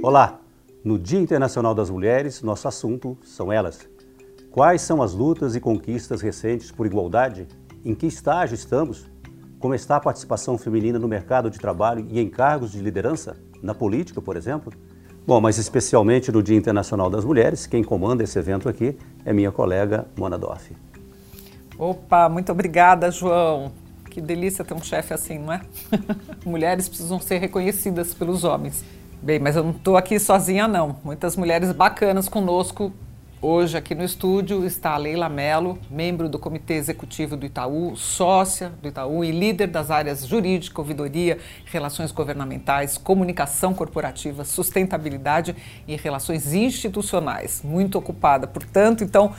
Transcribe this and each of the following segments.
Olá! No Dia Internacional das Mulheres, nosso assunto são elas. Quais são as lutas e conquistas recentes por igualdade? Em que estágio estamos? Como está a participação feminina no mercado de trabalho e em cargos de liderança? Na política, por exemplo? Bom, mas especialmente no Dia Internacional das Mulheres, quem comanda esse evento aqui é minha colega Mona Dorf. Opa, muito obrigada, João. Que delícia ter um chefe assim, não é? Mulheres precisam ser reconhecidas pelos homens. Bem, mas eu não estou aqui sozinha, não. Muitas mulheres bacanas conosco. Hoje, aqui no estúdio, está a Leila Mello, membro do Comitê Executivo do Itaú, sócia do Itaú e líder das áreas jurídica, ouvidoria, relações governamentais, comunicação corporativa, sustentabilidade e relações institucionais. Muito ocupada, portanto, então,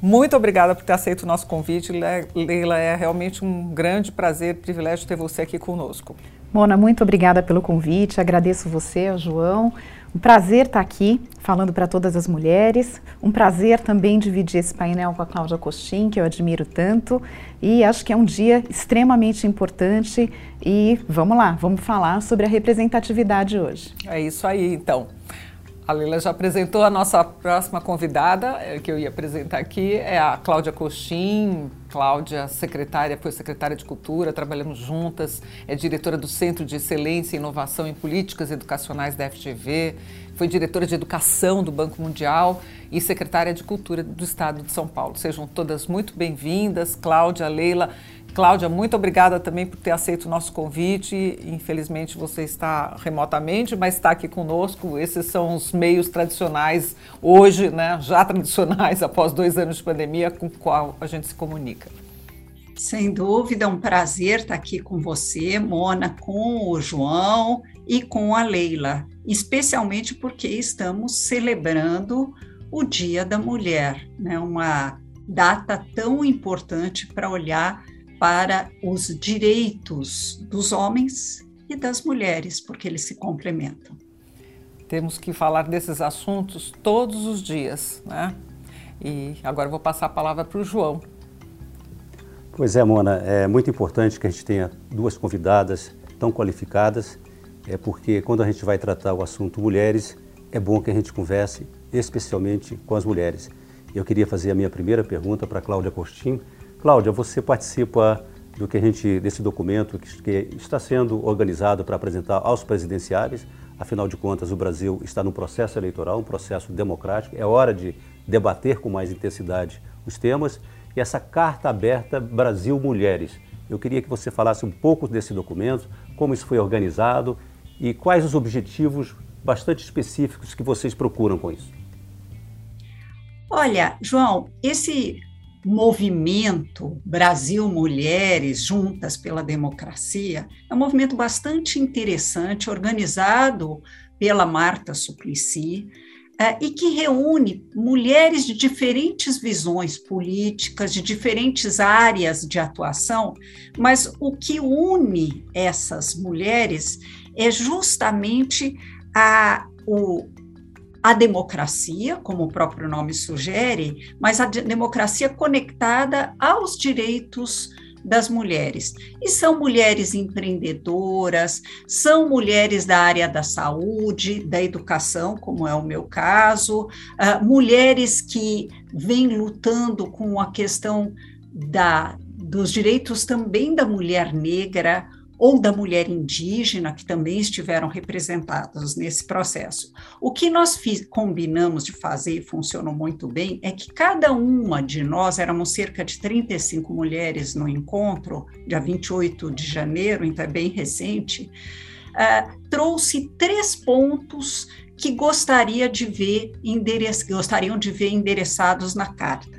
muito obrigada por ter aceito o nosso convite, Leila. É realmente um grande prazer, privilégio ter você aqui conosco. Mona, muito obrigada pelo convite. Agradeço você, o João. Um prazer estar aqui falando para todas as mulheres. Um prazer também dividir esse painel com a Cláudia Costin, que eu admiro tanto. E acho que é um dia extremamente importante. E vamos lá, vamos falar sobre a representatividade hoje. É isso aí, então. A Leila já apresentou a nossa próxima convidada, eh, que eu ia apresentar aqui, é a Cláudia Coxim. Cláudia, secretária, foi secretária de Cultura, trabalhamos juntas, é diretora do Centro de Excelência e Inovação em Políticas Educacionais da FGV, foi diretora de Educação do Banco Mundial e secretária de Cultura do Estado de São Paulo. Sejam todas muito bem-vindas, Cláudia, Leila. Cláudia, muito obrigada também por ter aceito o nosso convite. Infelizmente você está remotamente, mas está aqui conosco. Esses são os meios tradicionais hoje, né, já tradicionais após dois anos de pandemia, com o qual a gente se comunica. Sem dúvida, é um prazer estar aqui com você, Mona, com o João e com a Leila, especialmente porque estamos celebrando o Dia da Mulher, né? uma data tão importante para olhar para os direitos dos homens e das mulheres, porque eles se complementam. Temos que falar desses assuntos todos os dias, né? E agora vou passar a palavra para o João. Pois é, Mona, é muito importante que a gente tenha duas convidadas tão qualificadas, é porque quando a gente vai tratar o assunto mulheres, é bom que a gente converse especialmente com as mulheres. Eu queria fazer a minha primeira pergunta para Cláudia Costin, Cláudia, você participa do que a gente desse documento que, está sendo organizado para apresentar aos presidenciáveis. Afinal de contas, o Brasil está num processo eleitoral, um processo democrático. É hora de debater com mais intensidade os temas. E essa carta aberta Brasil Mulheres. Eu queria que você falasse um pouco desse documento, como isso foi organizado e quais os objetivos bastante específicos que vocês procuram com isso. Olha, João, esse movimento Brasil Mulheres Juntas pela Democracia é um movimento bastante interessante, organizado pela Marta Suplicy, é, e que reúne mulheres de diferentes visões políticas, de diferentes áreas de atuação, mas o que une essas mulheres é justamente a, o, a democracia, como o próprio nome sugere, mas a democracia conectada aos direitos das mulheres. E são mulheres empreendedoras, são mulheres da área da saúde, da educação, como é o meu caso, uh, mulheres que vêm lutando com a questão da, dos direitos também da mulher negra, ou da mulher indígena, que também estiveram representados nesse processo. O que nós combinamos de fazer e funcionou muito bem é que cada uma de nós, éramos cerca de 35 mulheres no encontro, dia 28 de janeiro, então é bem recente, uh, trouxe três pontos que gostaria de ver gostariam de ver endereçados na carta.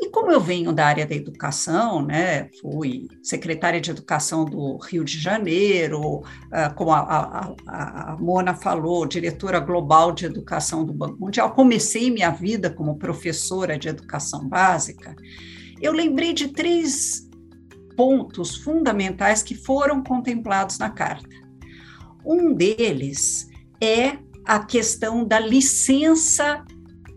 E como eu venho da área da educação, né, fui secretária de Educação do Rio de Janeiro, ah, como a, a, a, Mona falou, diretora global de Educação do Banco Mundial, comecei minha vida como professora de Educação Básica, eu lembrei de três pontos fundamentais que foram contemplados na carta. Um deles é a questão da licença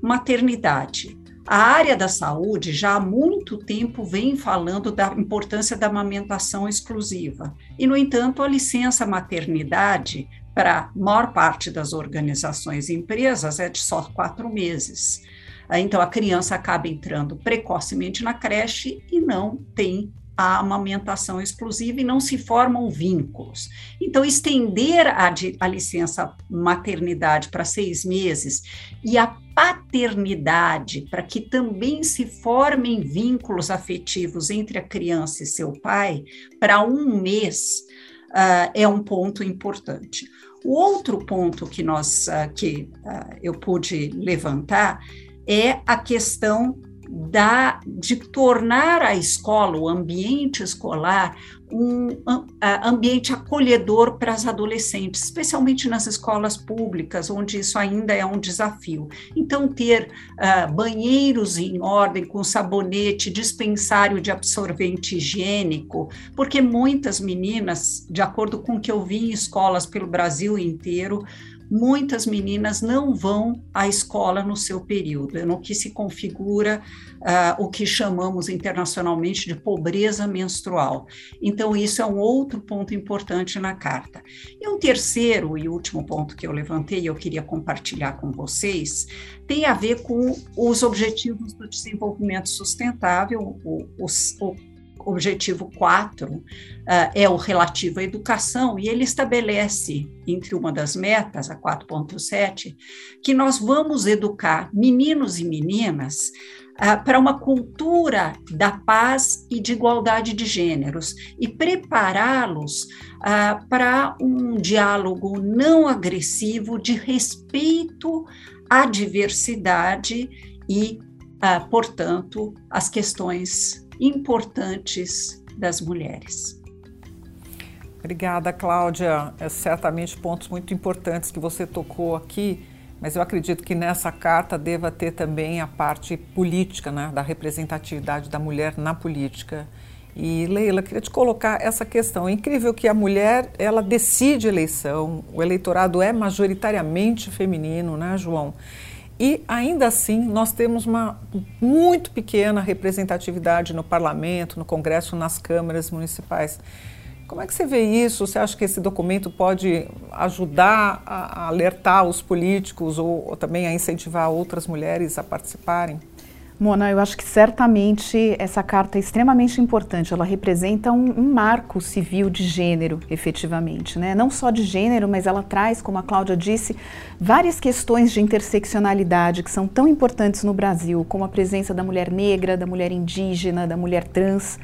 maternidade. A área da saúde já há muito tempo vem falando da importância da amamentação exclusiva. E, no entanto, a licença maternidade para a maior parte das organizações e empresas, é de só quatro meses. Então, a criança acaba entrando precocemente na creche e não tem a amamentação exclusiva e não se formam vínculos. Então, estender a, a licença maternidade para seis meses e a paternidade para que também se formem vínculos afetivos entre a criança e seu pai para um mês uh, é um ponto importante. O outro ponto que nós uh, que uh, eu pude levantar é a questão da, de tornar a escola, o ambiente escolar, um ambiente acolhedor para as adolescentes, especialmente nas escolas públicas, onde isso ainda é um desafio. Então, ter uh, banheiros em ordem, com sabonete, dispensário de absorvente higiênico, porque muitas meninas, de acordo com o que eu vi em escolas pelo Brasil inteiro, muitas meninas não vão à escola no seu período, no que se configura uh, o que chamamos internacionalmente de pobreza menstrual. Então, isso é um outro ponto importante na carta. E um terceiro e último ponto que eu levantei e eu queria compartilhar com vocês tem a ver com os objetivos do desenvolvimento sustentável, o, o, o objetivo 4 uh, ah, é o relativo à educação, e ele estabelece, entre uma das metas, a 4.7, que nós vamos educar meninos e meninas uh, para uma cultura da paz e de igualdade de gêneros e prepará-los uh, para um diálogo não agressivo de respeito à diversidade e, portanto, às questões importantes das mulheres. Obrigada, Cláudia. É certamente pontos muito importantes que você tocou aqui, mas eu acredito que nessa carta deva ter também a parte política, né, da representatividade da mulher na política. E Leila, queria te colocar essa questão. É incrível que a mulher, ela decide eleição, o eleitorado é majoritariamente feminino, né, João? E ainda assim, nós temos uma muito pequena representatividade no parlamento, no Congresso, nas câmaras municipais. Como é que você vê isso? Você acha que esse documento pode ajudar a alertar os políticos ou, ou também a incentivar outras mulheres a participarem? Mona, eu acho que certamente essa carta é extremamente importante. Ela representa um, um, marco civil de gênero, efetivamente. Né? Não só de gênero, mas ela traz, como a Cláudia disse, várias questões de interseccionalidade que são tão importantes no Brasil, como a presença da mulher negra, da mulher indígena, da mulher trans.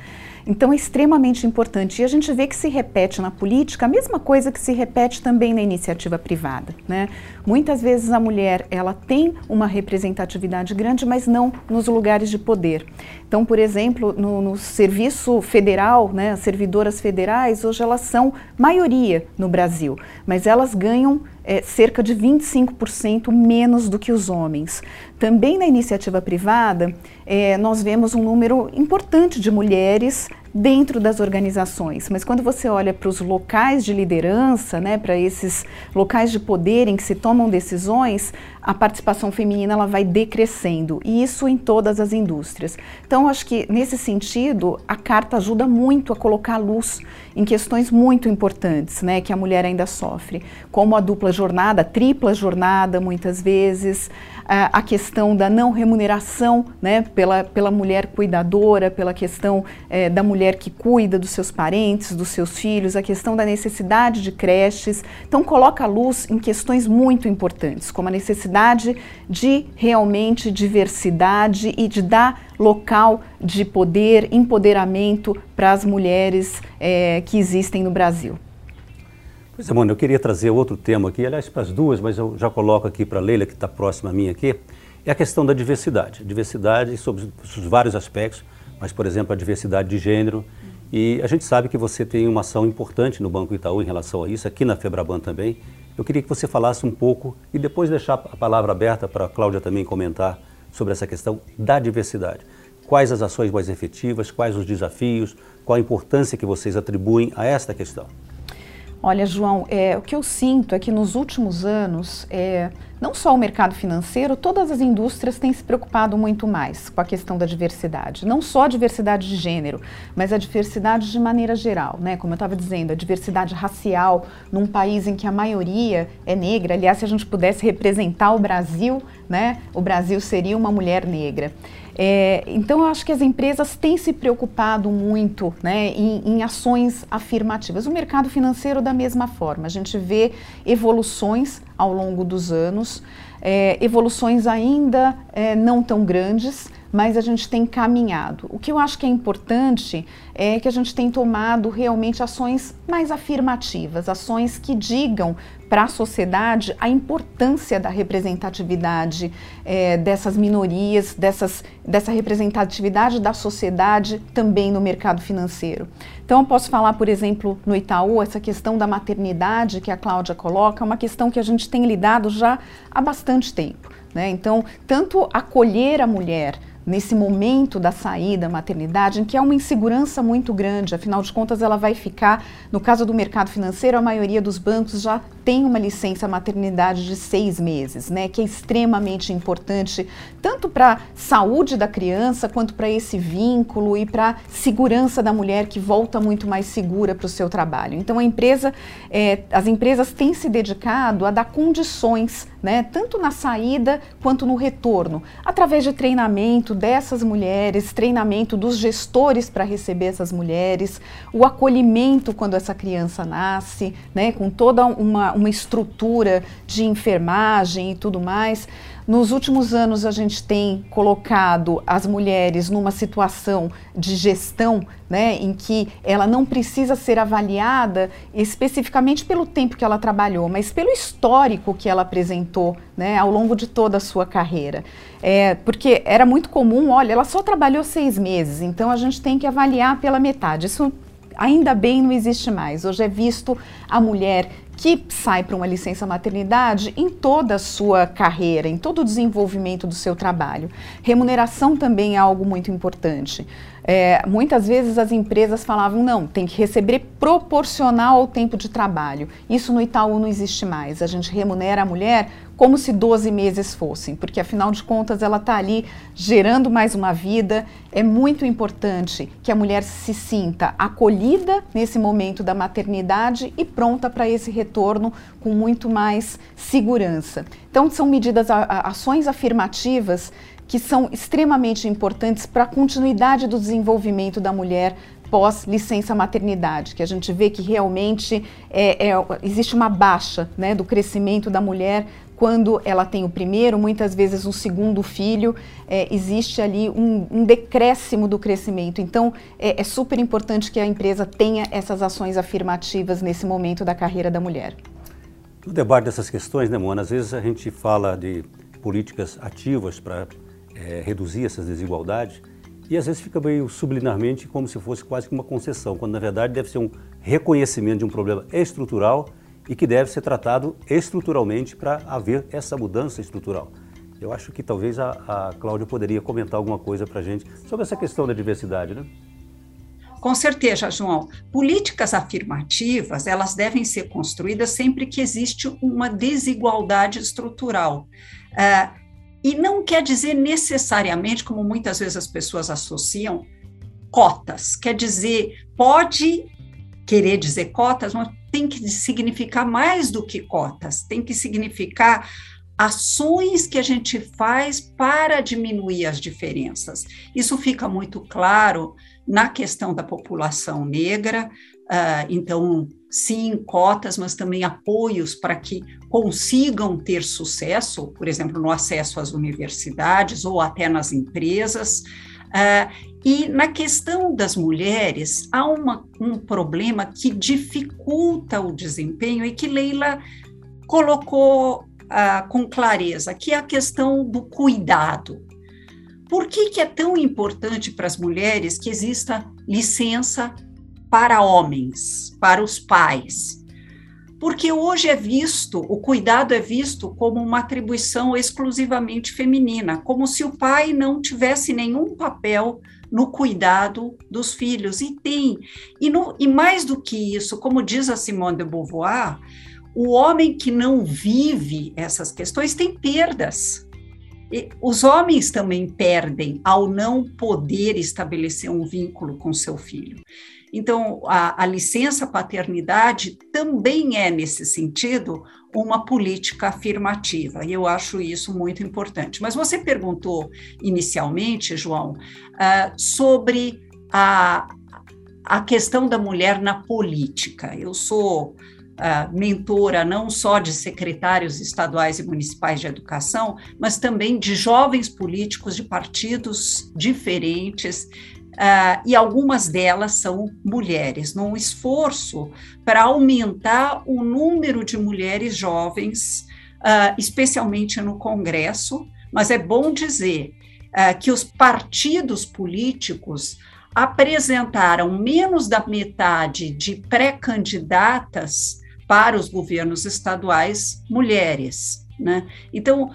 Então é extremamente importante. E a gente vê que se repete na política a mesma coisa que se repete também na iniciativa privada. Né? Muitas vezes a mulher ela tem uma representatividade grande, mas não nos lugares de poder. Então, por exemplo, no, no serviço federal, né, as servidoras federais, hoje elas são maioria no Brasil, mas elas ganham é, cerca de 25% menos do que os homens. Também na iniciativa privada, é, nós vemos um número importante de mulheres dentro das organizações, mas quando você olha para os locais de liderança, né, para esses locais de poder em que se tomam decisões, a participação feminina ela vai decrescendo, e isso em todas as indústrias. Então, acho que nesse sentido, a carta ajuda muito a colocar luz em questões muito importantes, né, que a mulher ainda sofre, como a dupla jornada, a tripla jornada, muitas vezes, a questão da não remuneração né, pela, pela mulher cuidadora, pela questão é, da mulher que cuida dos seus parentes, dos seus filhos, a questão da necessidade de creches. Então, coloca a luz em questões muito importantes, como a necessidade de realmente diversidade e de dar local de poder, empoderamento para as mulheres é, que existem no Brasil. Pois é, mano, eu queria trazer outro tema aqui, aliás, para as duas, mas eu já coloco aqui para a Leila, que está próxima a mim aqui, é a questão da diversidade. Diversidade sobre os vários aspectos, mas, por exemplo, a diversidade de gênero. E a gente sabe que você tem uma ação importante no Banco Itaú em relação a isso, aqui na Febraban também. Eu queria que você falasse um pouco e depois deixar a palavra aberta para a Cláudia também comentar sobre essa questão da diversidade. Quais as ações mais efetivas, quais os desafios, qual a importância que vocês atribuem a esta questão? Olha, João, é, o que eu sinto é que nos últimos anos, é, não só o mercado financeiro, todas as indústrias têm se preocupado muito mais com a questão da diversidade. Não só a diversidade de gênero, mas a diversidade de maneira geral, né? Como eu estava dizendo, a diversidade racial num país em que a maioria é negra. Aliás, se a gente pudesse representar o Brasil, né? O Brasil seria uma mulher negra. É, então, eu acho que as empresas têm se preocupado muito né, em, em, ações afirmativas. O mercado financeiro, da mesma forma, a gente vê evoluções ao longo dos anos, é, evoluções ainda é, não tão grandes, mas a gente tem caminhado. O que eu acho que é importante é que a gente tem tomado realmente ações mais afirmativas, ações que digam para a sociedade a importância da representatividade é, dessas minorias, dessas, dessa representatividade da sociedade também no mercado financeiro. Então, eu posso falar, por exemplo, no Itaú, essa questão da maternidade que a Cláudia coloca, é uma questão que a gente tem lidado já há bastante tempo. Né? Então, tanto acolher a mulher, nesse momento da saída da maternidade, em que há uma insegurança muito grande, afinal de contas, ela vai ficar, no caso do mercado financeiro, a maioria dos bancos já tem uma licença maternidade de seis meses, né, que é extremamente importante, tanto para a saúde da criança, quanto para esse vínculo e para a segurança da mulher, que volta muito mais segura para o seu trabalho. Então, a empresa, é, as empresas têm se dedicado a dar condições, né, tanto na saída quanto no retorno, através de treinamento, dessas mulheres, treinamento dos gestores para receber essas mulheres, o acolhimento quando essa criança nasce, né, com toda uma, uma estrutura de enfermagem e tudo mais. Nos últimos anos, a gente tem colocado as mulheres numa situação de gestão, né, em que ela não precisa ser avaliada especificamente pelo tempo que ela trabalhou, mas pelo histórico que ela apresentou né, ao longo de toda a sua carreira. É, porque era muito comum, olha, ela só trabalhou seis meses, então a gente tem que avaliar pela metade. Isso ainda bem não existe mais. Hoje é visto a mulher que sai para uma licença maternidade em toda a sua carreira, em todo o desenvolvimento do seu trabalho. Remuneração também é algo muito importante. É, muitas vezes as empresas falavam, não, tem que receber proporcional ao tempo de trabalho. Isso no Itaú não existe mais. A gente remunera a mulher como se 12 meses fossem, porque afinal de contas ela está ali gerando mais uma vida. É muito importante que a mulher se sinta acolhida nesse momento da maternidade e pronta para esse retorno com muito mais segurança. Então, são medidas, ações afirmativas que são extremamente importantes para a continuidade do desenvolvimento da mulher pós licença maternidade, que a gente vê que realmente é, é, existe uma baixa né, do crescimento da mulher quando ela tem o primeiro, muitas vezes um segundo filho, é, existe ali um, um, decréscimo do crescimento. Então, é, é super importante que a empresa tenha essas ações afirmativas nesse momento da carreira da mulher. No debate dessas questões, né, Mona, às vezes a gente fala de políticas ativas para é, reduzir essas desigualdades e às vezes fica meio subliminarmente como se fosse quase que uma concessão, quando na verdade deve ser um reconhecimento de um problema estrutural e que deve ser tratado estruturalmente para haver essa mudança estrutural. Eu acho que talvez a, a Cláudia poderia comentar alguma coisa para a gente sobre essa questão da diversidade, né? Com certeza, João. Políticas afirmativas, elas devem ser construídas sempre que existe uma desigualdade estrutural. Uh, e não quer dizer necessariamente, como muitas vezes as pessoas associam, cotas. Quer dizer, pode querer dizer cotas, mas tem que significar mais do que cotas, tem que significar ações que a gente faz para diminuir as diferenças. Isso fica muito claro na questão da população negra, uh, então, sim, cotas, mas também apoios para que consigam ter sucesso, por exemplo, no acesso às universidades ou até nas empresas. Uh, e na questão das mulheres, há uma, um problema que dificulta o desempenho e que Leila colocou uh, com clareza, que é a questão do cuidado. Por que, que é tão importante para as mulheres que exista licença para homens, para os pais? Porque hoje é visto, o cuidado é visto como uma atribuição exclusivamente feminina, como se o pai não tivesse nenhum papel no cuidado dos filhos. E tem. E, no, e mais do que isso, como diz a Simone de Beauvoir, o homem que não vive essas questões tem perdas. E os homens também perdem ao não poder estabelecer um vínculo com seu filho. Então, a, a, licença paternidade também é, nesse sentido, uma política afirmativa, e eu acho isso muito importante. Mas você perguntou inicialmente, João, uh, sobre a, a questão da mulher na política. Eu sou Uh, mentora não só de secretários estaduais e municipais de educação, mas também de jovens políticos de partidos diferentes Uh, e algumas delas são mulheres, num esforço para aumentar o número de mulheres jovens, uh, especialmente no Congresso. Mas é bom dizer uh, que os partidos políticos apresentaram menos da metade de pré-candidatas para os governos estaduais mulheres. Né? Então,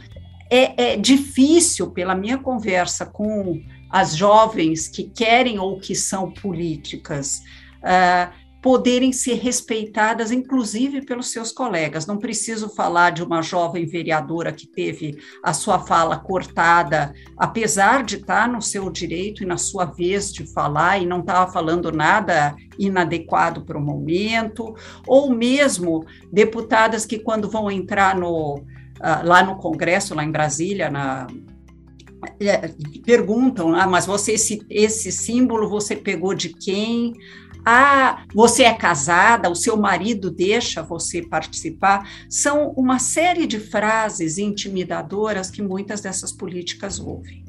é, é difícil, pela minha conversa com as jovens que querem ou que são políticas uh, poderem ser respeitadas, inclusive pelos seus colegas. Não preciso falar de uma jovem vereadora que teve a sua fala cortada, apesar de estar no seu direito e na sua vez de falar e não estava falando nada inadequado para o momento, ou mesmo deputadas que, quando vão entrar no, uh, lá no Congresso, lá em Brasília, na é, perguntam, ah, mas você esse, esse símbolo você pegou de quem? Ah, você é casada, o seu marido deixa você participar. São uma série de frases intimidadoras que muitas dessas políticas ouvem.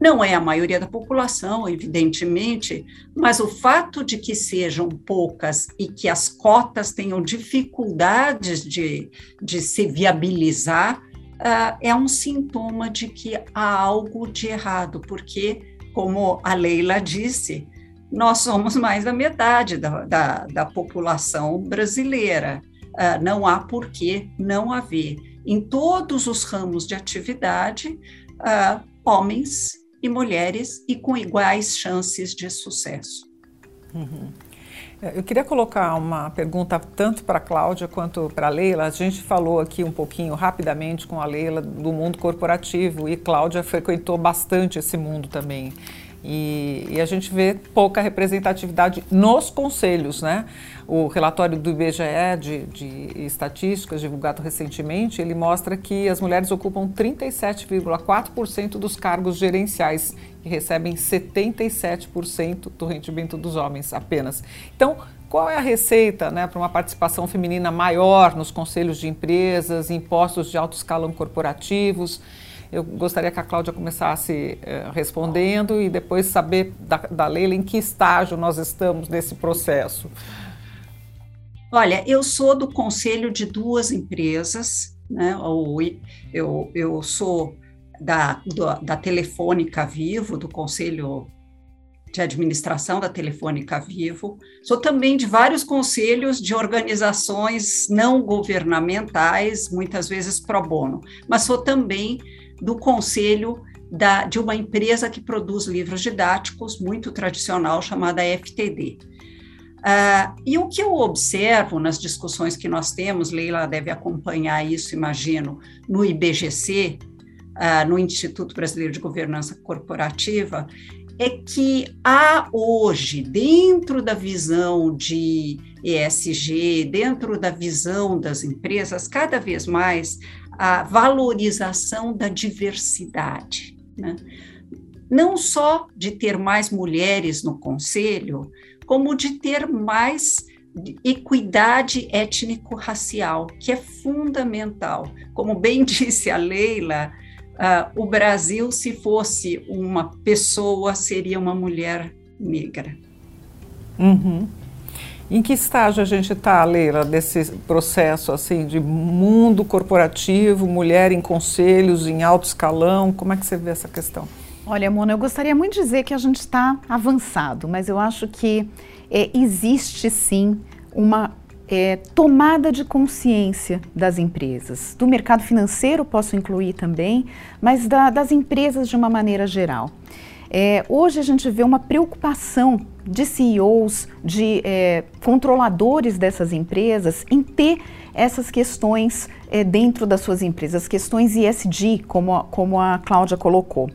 Não é a maioria da população, evidentemente, mas o fato de que sejam poucas e que as cotas tenham dificuldades de, de se viabilizar uh, é um sintoma de que há algo de errado, porque, como a Leila disse, nós somos mais da metade da, da, da população brasileira. Uh, não há por que não haver. Em todos os ramos de atividade, uh, homens e mulheres e com iguais chances de sucesso. Uhum. Eu queria colocar uma pergunta tanto para a Cláudia quanto para a Leila. A gente falou aqui um pouquinho rapidamente com a Leila do mundo corporativo e Cláudia frequentou bastante esse mundo também. E, e, a gente vê pouca representatividade nos conselhos, né? O relatório do IBGE de, de estatísticas divulgado recentemente, ele mostra que as mulheres ocupam 37,4% dos cargos gerenciais e recebem 77% do rendimento dos homens apenas. Então, qual é a receita né, para uma participação feminina maior nos conselhos de empresas, em postos de alto escalão corporativos? Eu gostaria que a Cláudia começasse eh, respondendo e depois saber da, da Leila em que estágio nós estamos nesse processo. Olha, eu sou do conselho de duas empresas, né? Eu, eu sou da, da Telefônica Vivo, do conselho de administração da Telefônica Vivo. Sou também de vários conselhos de organizações não governamentais, muitas vezes pro bono, mas sou também do conselho da, de uma empresa que produz livros didáticos, muito tradicional, chamada FTD. Uh, ah, e o que eu observo nas discussões que nós temos, Leila deve acompanhar isso, imagino, no IBGC, uh, no Instituto Brasileiro de Governança Corporativa, é que há hoje, dentro da visão de ESG, dentro da visão das empresas, cada vez mais a valorização da diversidade. Né? Não só de ter mais mulheres no conselho, como de ter mais equidade étnico-racial, que é fundamental. Como bem disse a Leila, uh, o Brasil, se fosse uma pessoa, seria uma mulher negra. Uhum. Em que estágio a gente está, Leila, desse processo assim de mundo corporativo, mulher em conselhos, em alto escalão? Como é que você vê essa questão? Olha, Mona, eu gostaria muito de dizer que a gente está avançado, mas eu acho que é, existe sim uma é, tomada de consciência das empresas. Do mercado financeiro posso incluir também, mas da, das empresas de uma maneira geral. É, hoje a gente vê uma preocupação de CEOs, de é, controladores dessas empresas em ter essas questões é, dentro das suas empresas, questões ESG, como a, como a Cláudia colocou.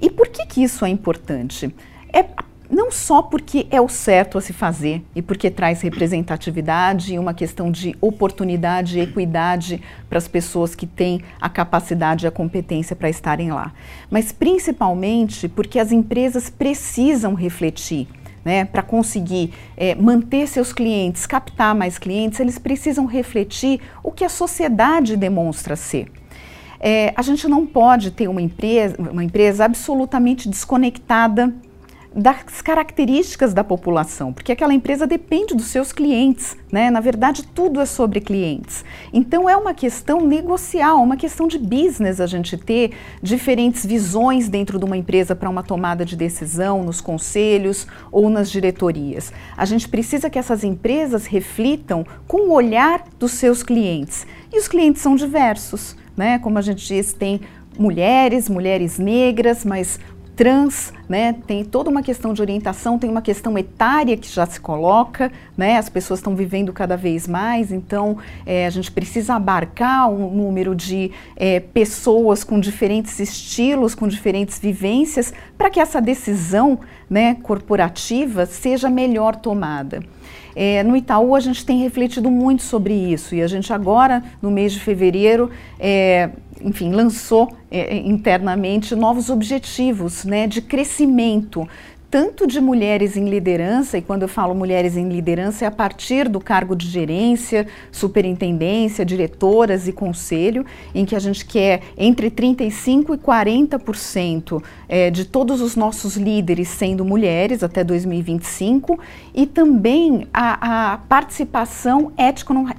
E por que, que isso é importante? É não só porque é o certo a se fazer e porque traz representatividade e uma questão de oportunidade e equidade para as pessoas que têm a capacidade e a competência para estarem lá, mas principalmente porque as empresas precisam refletir. Né, para conseguir é, manter seus clientes, captar mais clientes, eles precisam refletir o que a sociedade demonstra ser. É, a gente não pode ter uma empresa, uma empresa absolutamente desconectada das características da população, porque aquela empresa depende dos seus clientes, né? Na verdade, tudo é sobre clientes. Então é uma questão negocial, uma questão de business a gente ter diferentes visões dentro de uma empresa para uma tomada de decisão nos conselhos ou nas diretorias. A gente precisa que essas empresas reflitam com o olhar dos seus clientes. E os clientes são diversos, né? Como a gente diz, tem mulheres, mulheres negras, mas trans, né? Tem toda uma questão de orientação, tem uma questão etária que já se coloca, né? As pessoas estão vivendo cada vez mais, então é, a gente precisa abarcar um número de é, pessoas com diferentes estilos, com diferentes vivências, para que essa decisão, né, corporativa seja melhor tomada. É, no Itaú, a gente tem refletido muito sobre isso. E a gente agora, no mês de fevereiro, é, enfim, lançou é, internamente novos objetivos né, de crescimento, tanto de mulheres em liderança, e quando eu falo mulheres em liderança, é a partir do cargo de gerência, superintendência, diretoras e conselho, em que a gente quer entre 35% e 40% é, de todos os nossos líderes sendo mulheres até 2025, e também a, a participação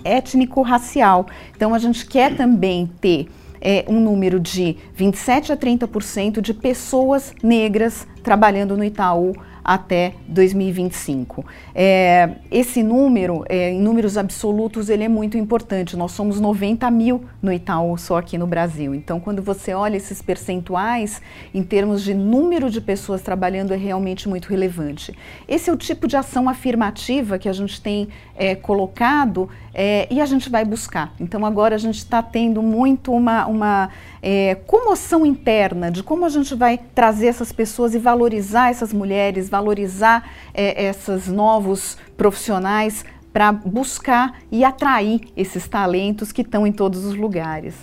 étnico-racial. Então, a gente quer também ter é, um número de 27 a 30% de pessoas negras trabalhando no Itaú até 2025. É, esse número, é, em números absolutos, ele é muito importante. Nós somos 90 mil no Itaú só aqui no Brasil. Então, quando você olha esses percentuais, em termos de número de pessoas trabalhando, é realmente muito relevante. Esse é o tipo de ação afirmativa que a gente tem é, colocado é, e a gente vai buscar. Então, agora a gente está tendo muito uma, uma é, comoção interna de como a gente vai trazer essas pessoas e valorizar essas mulheres, valorizar é, esses novos profissionais para buscar e atrair esses talentos que estão em todos os lugares.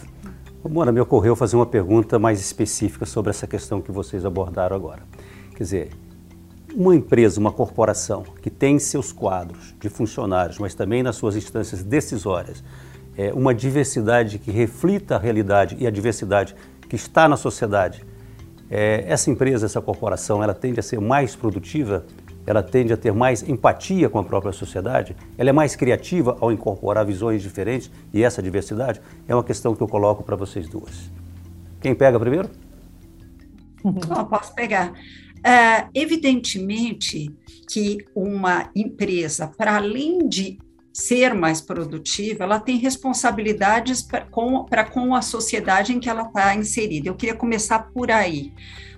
Mona, me ocorreu fazer uma pergunta mais específica sobre essa questão que vocês abordaram agora. Quer dizer, uma empresa, uma corporação que tem seus quadros de funcionários, mas também nas suas instâncias decisórias, é, uma diversidade que reflita a realidade e a diversidade que está na sociedade, é, essa empresa, essa corporação, ela tende a ser mais produtiva, ela tende a ter mais empatia com a própria sociedade, ela é mais criativa ao incorporar visões diferentes e essa diversidade é uma questão que eu coloco para vocês duas. Quem pega primeiro? Oh, posso pegar. É, evidentemente que uma empresa, para além de ser mais produtiva, ela tem responsabilidades para com, com a sociedade em que ela está inserida. Eu queria começar por aí,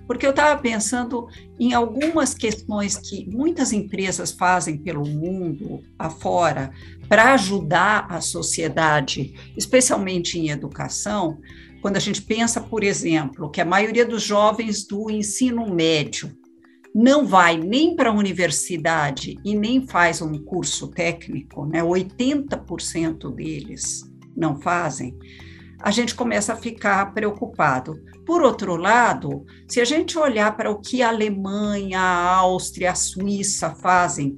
porque eu estava pensando em algumas questões que muitas empresas fazem pelo mundo afora para ajudar a sociedade, especialmente em educação. Quando a gente pensa, por exemplo, que a maioria dos jovens do ensino médio não vai nem para a universidade e nem faz um curso técnico, né? 80% deles não fazem, a gente começa a ficar preocupado. Por outro lado, se a gente olhar para o que a Alemanha, a Áustria, a Suíça fazem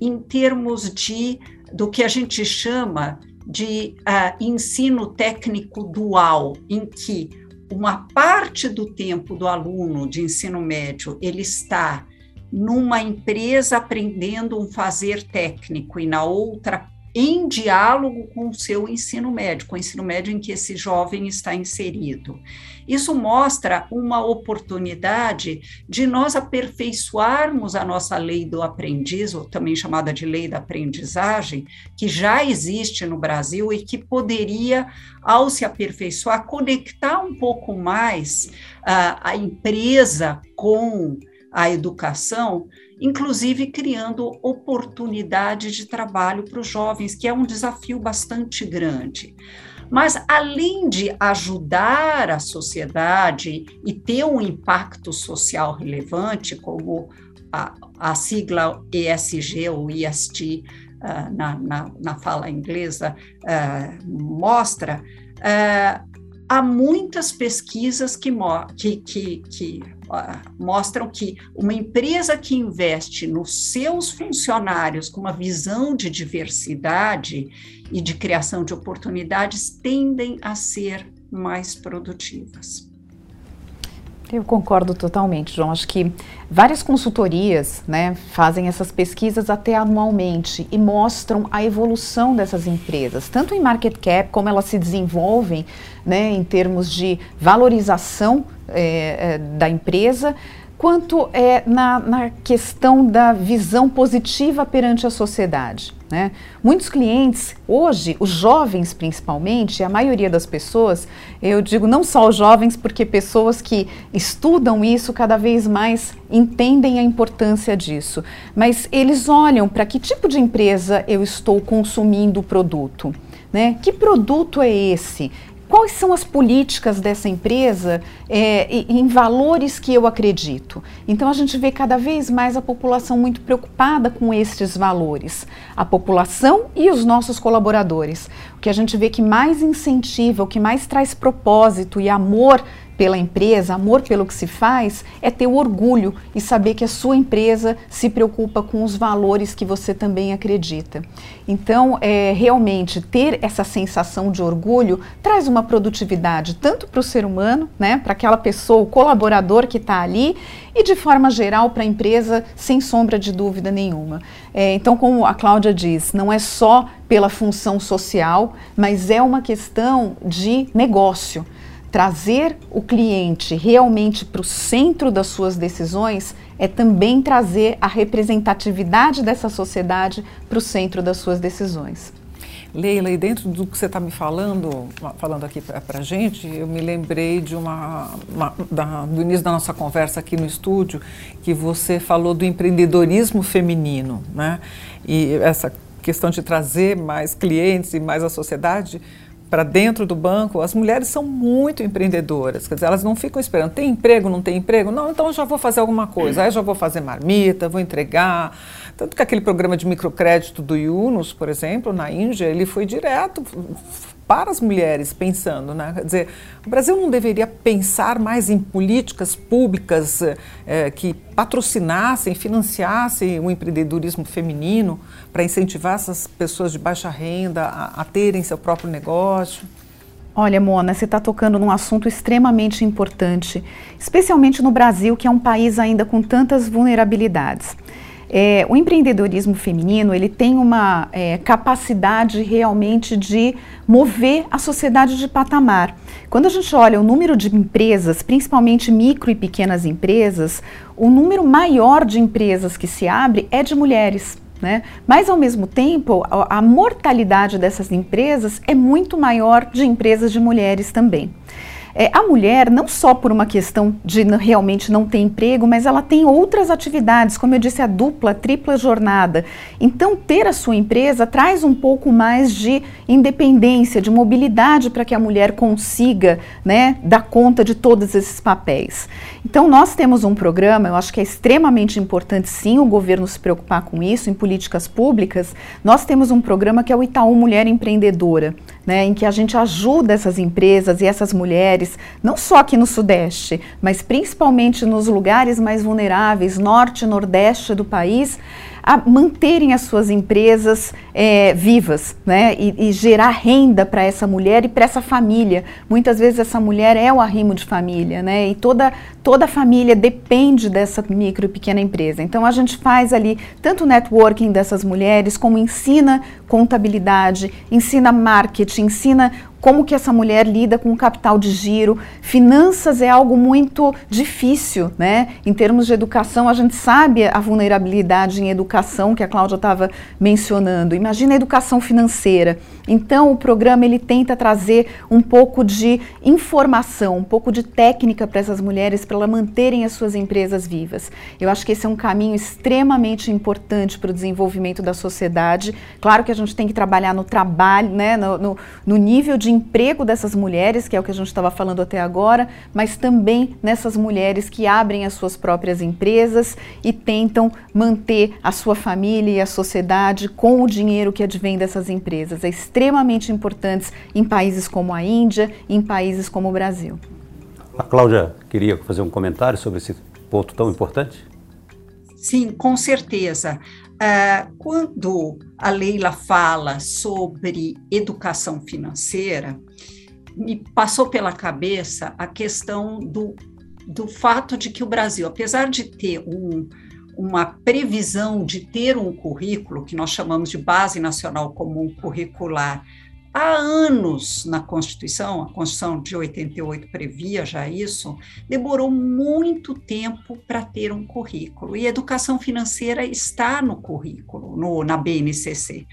em termos de do que a gente chama de uh, ensino técnico dual, em que uma parte do tempo do aluno de ensino médio ele está numa empresa aprendendo um fazer técnico e na outra em diálogo com o seu ensino médio, com o ensino médio em que esse jovem está inserido. Isso mostra uma oportunidade de nós aperfeiçoarmos a nossa lei do aprendiz, ou também chamada de lei da aprendizagem, que já existe no Brasil e que poderia, ao se aperfeiçoar, conectar um pouco mais a, a empresa com a educação, inclusive criando oportunidade de trabalho para os jovens, que é um desafio bastante grande. Mas, além de ajudar a sociedade e ter um impacto social relevante, como a, a sigla ESG ou ESG uh, na, na, na, fala inglesa uh, mostra, uh, há muitas pesquisas que, que, que, que mostram que uma empresa que investe nos seus funcionários com uma visão de diversidade e de criação de oportunidades tendem a ser mais produtivas. Eu concordo totalmente, João. Acho que várias consultorias né, fazem essas pesquisas até anualmente e mostram a evolução dessas empresas, tanto em market cap, como elas se desenvolvem né, em termos de valorização é, da empresa, quanto é na, na questão da visão positiva perante a sociedade. Né? Muitos clientes, hoje, os jovens principalmente, a maioria das pessoas, eu digo não só os jovens, porque pessoas que estudam isso cada vez mais entendem a importância disso, mas eles olham para que tipo de empresa eu estou consumindo o produto. Né? Que produto é esse? Quais são as políticas dessa empresa é, em valores que eu acredito? Então, a gente vê cada vez mais a população muito preocupada com estes valores, a população e os nossos colaboradores. O que a gente vê que mais incentiva, o que mais traz propósito e amor pela empresa, amor pelo que se faz, é ter orgulho e saber que a sua empresa se preocupa com os valores que você também acredita. Então, é, realmente, ter essa sensação de orgulho traz uma produtividade tanto para o ser humano, né, para aquela pessoa, o colaborador que está ali, e de forma geral para a empresa, sem sombra de dúvida nenhuma. É, então, como a Cláudia diz, não é só pela função social, mas é uma questão de negócio trazer o cliente realmente para o centro das suas decisões é também trazer a representatividade dessa sociedade para o centro das suas decisões. Leila, e dentro do que você está me falando, falando aqui para a gente, eu me lembrei de uma, uma da, do início da nossa conversa aqui no estúdio, que você falou do empreendedorismo feminino, né? E essa questão de trazer mais clientes e mais a sociedade para dentro do banco, as mulheres são muito empreendedoras. Quer dizer, elas não ficam esperando, tem emprego, não tem emprego? Não, então eu já vou fazer alguma coisa. Aí já vou fazer marmita, vou entregar. Tanto que aquele programa de microcrédito do Yunus, por exemplo, na Índia, ele foi direto para as mulheres pensando, né? Quer dizer, o Brasil não deveria pensar mais em políticas públicas eh, que patrocinassem, financiassem o empreendedorismo feminino para incentivar essas pessoas de baixa renda a, a terem seu próprio negócio? Olha, Mona, você está tocando num assunto extremamente importante, especialmente no Brasil, que é um país ainda com tantas vulnerabilidades. É, o empreendedorismo feminino ele tem uma é, capacidade realmente de mover a sociedade de patamar. Quando a gente olha o número de empresas, principalmente micro e pequenas empresas, o número maior de empresas que se abre é de mulheres. Né? Mas, ao mesmo tempo, a, a mortalidade dessas empresas é muito maior de empresas de mulheres também. É, a mulher, não só por uma questão de realmente não ter emprego, mas ela tem outras atividades, como eu disse, a dupla, a tripla jornada. Então, ter a sua empresa traz um pouco mais de independência, de mobilidade para que a mulher consiga né, dar conta de todos esses papéis. Então, nós temos um programa, eu acho que é extremamente importante, sim, o governo se preocupar com isso em políticas públicas. Nós temos um programa que é o Itaú Mulher Empreendedora, né, em que a gente ajuda essas empresas e essas mulheres não só aqui no Sudeste, mas principalmente nos lugares mais vulneráveis, norte e nordeste do país, a manterem as suas empresas é, vivas, né? E, e gerar renda para essa mulher e para essa família. Muitas vezes essa mulher é o arrimo de família, né? E toda, toda a família depende dessa micro e pequena empresa. Então a gente faz ali tanto o networking dessas mulheres, como ensina contabilidade, ensina marketing, ensina como que essa mulher lida com o capital de giro. Finanças é algo muito difícil, né? Em termos de educação, a gente sabe a vulnerabilidade em educação que a Cláudia estava mencionando. Imagina a educação financeira. Então, o programa ele tenta trazer um pouco de informação, um pouco de técnica para essas mulheres para elas manterem as suas empresas vivas. Eu acho que esse é um caminho extremamente importante para o desenvolvimento da sociedade. Claro que a gente tem que trabalhar no trabalho, né, no, no, no nível de emprego dessas mulheres, que é o que a gente estava falando até agora, mas também nessas mulheres que abrem as suas próprias empresas e tentam manter a sua família e a sociedade com o dinheiro que advém dessas empresas. É extremamente importante em países como a Índia e em países como o Brasil. A Cláudia queria fazer um comentário sobre esse ponto tão importante? Sim, com certeza. Uh, quando a Leila fala sobre educação financeira, me passou pela cabeça a questão do, do fato de que o Brasil, apesar de ter um, uma previsão de ter um currículo, que nós chamamos de Base Nacional Comum Curricular, há anos na Constituição, a Constituição de 88 previa já isso, demorou muito tempo para ter um currículo. E educação financeira está no currículo, no, na BNCC.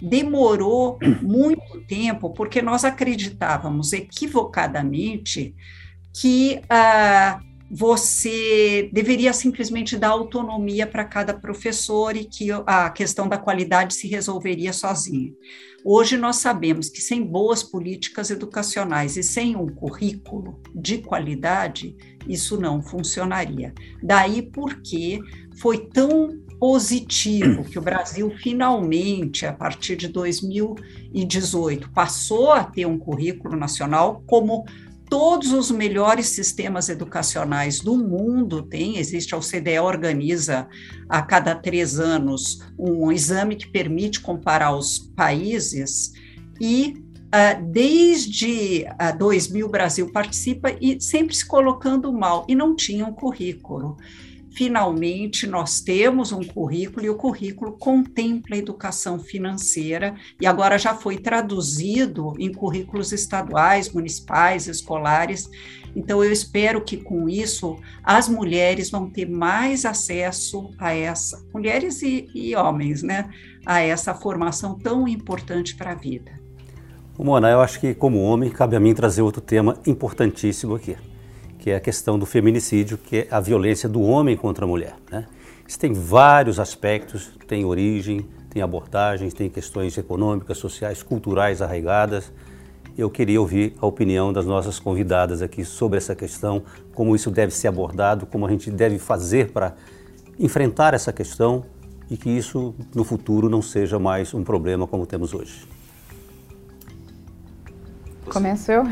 Demorou muito tempo porque nós acreditávamos equivocadamente que ah, você deveria simplesmente dar autonomia para cada professor e que a questão da qualidade se resolveria sozinha. Hoje nós sabemos que sem boas políticas educacionais e sem um currículo de qualidade, isso não funcionaria. Daí porque foi tão positivo que o Brasil finalmente, a partir de 2018, passou a ter um currículo nacional como todos os melhores sistemas educacionais do mundo têm, existe a OCDE organiza a cada três anos um exame que permite comparar os países e uh, desde uh, 2000 o Brasil participa e sempre se colocando mal e não tinha um currículo finalmente nós temos um currículo e o currículo contempla a educação financeira e agora já foi traduzido em currículos estaduais, municipais, escolares. Então eu espero que com isso as mulheres vão ter mais acesso a essa, mulheres e, e homens, né, a essa formação tão importante para a vida. Mona, eu acho que como homem cabe a mim trazer outro tema importantíssimo aqui que é a questão do feminicídio, que é a violência do homem contra a mulher. Né? Isso tem vários aspectos, tem origem, tem abordagens, tem questões econômicas, sociais, culturais arraigadas. Eu queria ouvir a opinião das nossas convidadas aqui sobre essa questão, como isso deve ser abordado, como a gente deve fazer para enfrentar essa questão e que isso no futuro não seja mais um problema como temos hoje. Começo eu?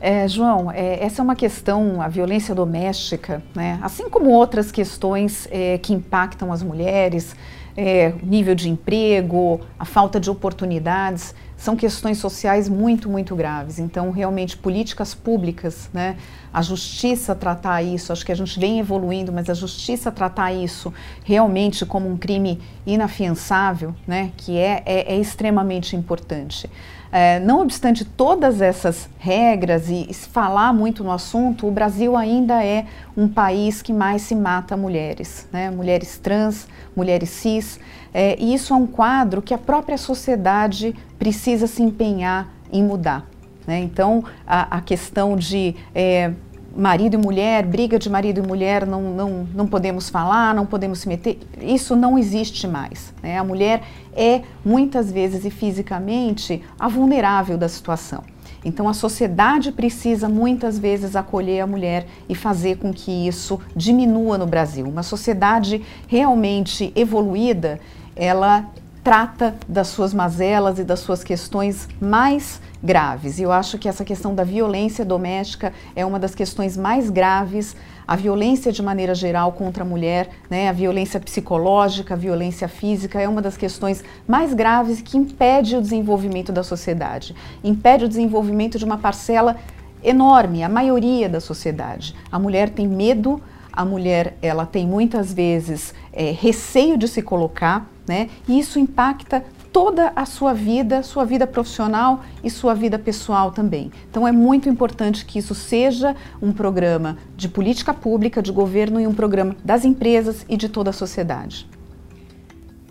É, João, é, essa é uma questão, a violência doméstica, né? assim como outras questões é, que impactam as mulheres, é, nível de emprego, a falta de oportunidades, são questões sociais muito, muito graves. Então, realmente, políticas públicas, né? a justiça tratar isso, acho que a gente vem evoluindo, mas a justiça tratar isso realmente como um crime inafiançável, né? que é, é, é extremamente importante. É, não obstante todas essas regras e falar muito no assunto, o Brasil ainda é um país que mais se mata mulheres, né? mulheres trans, mulheres cis, é, e isso é um quadro que a própria sociedade precisa se empenhar em mudar. Né? Então, a, a, questão de é, marido e mulher, briga de marido e mulher, não, não, não podemos falar, não podemos se meter, isso não existe mais. Né? A mulher é, muitas vezes e fisicamente, a vulnerável da situação. Então, a sociedade precisa muitas vezes acolher a mulher e fazer com que isso diminua no Brasil. Uma sociedade realmente evoluída, ela trata das suas mazelas e das suas questões mais graves. E eu acho que essa questão da violência doméstica é uma das questões mais graves. A violência de maneira geral contra a mulher, né, a violência psicológica, a violência física é uma das questões mais graves que impede o desenvolvimento da sociedade, impede o desenvolvimento de uma parcela enorme, a maioria da sociedade. A mulher tem medo, a mulher ela tem muitas vezes é, receio de se colocar, né? E isso impacta toda a sua vida, sua vida profissional e sua vida pessoal também. Então é muito importante que isso seja um programa de política pública, de governo e um programa das empresas e de toda a sociedade.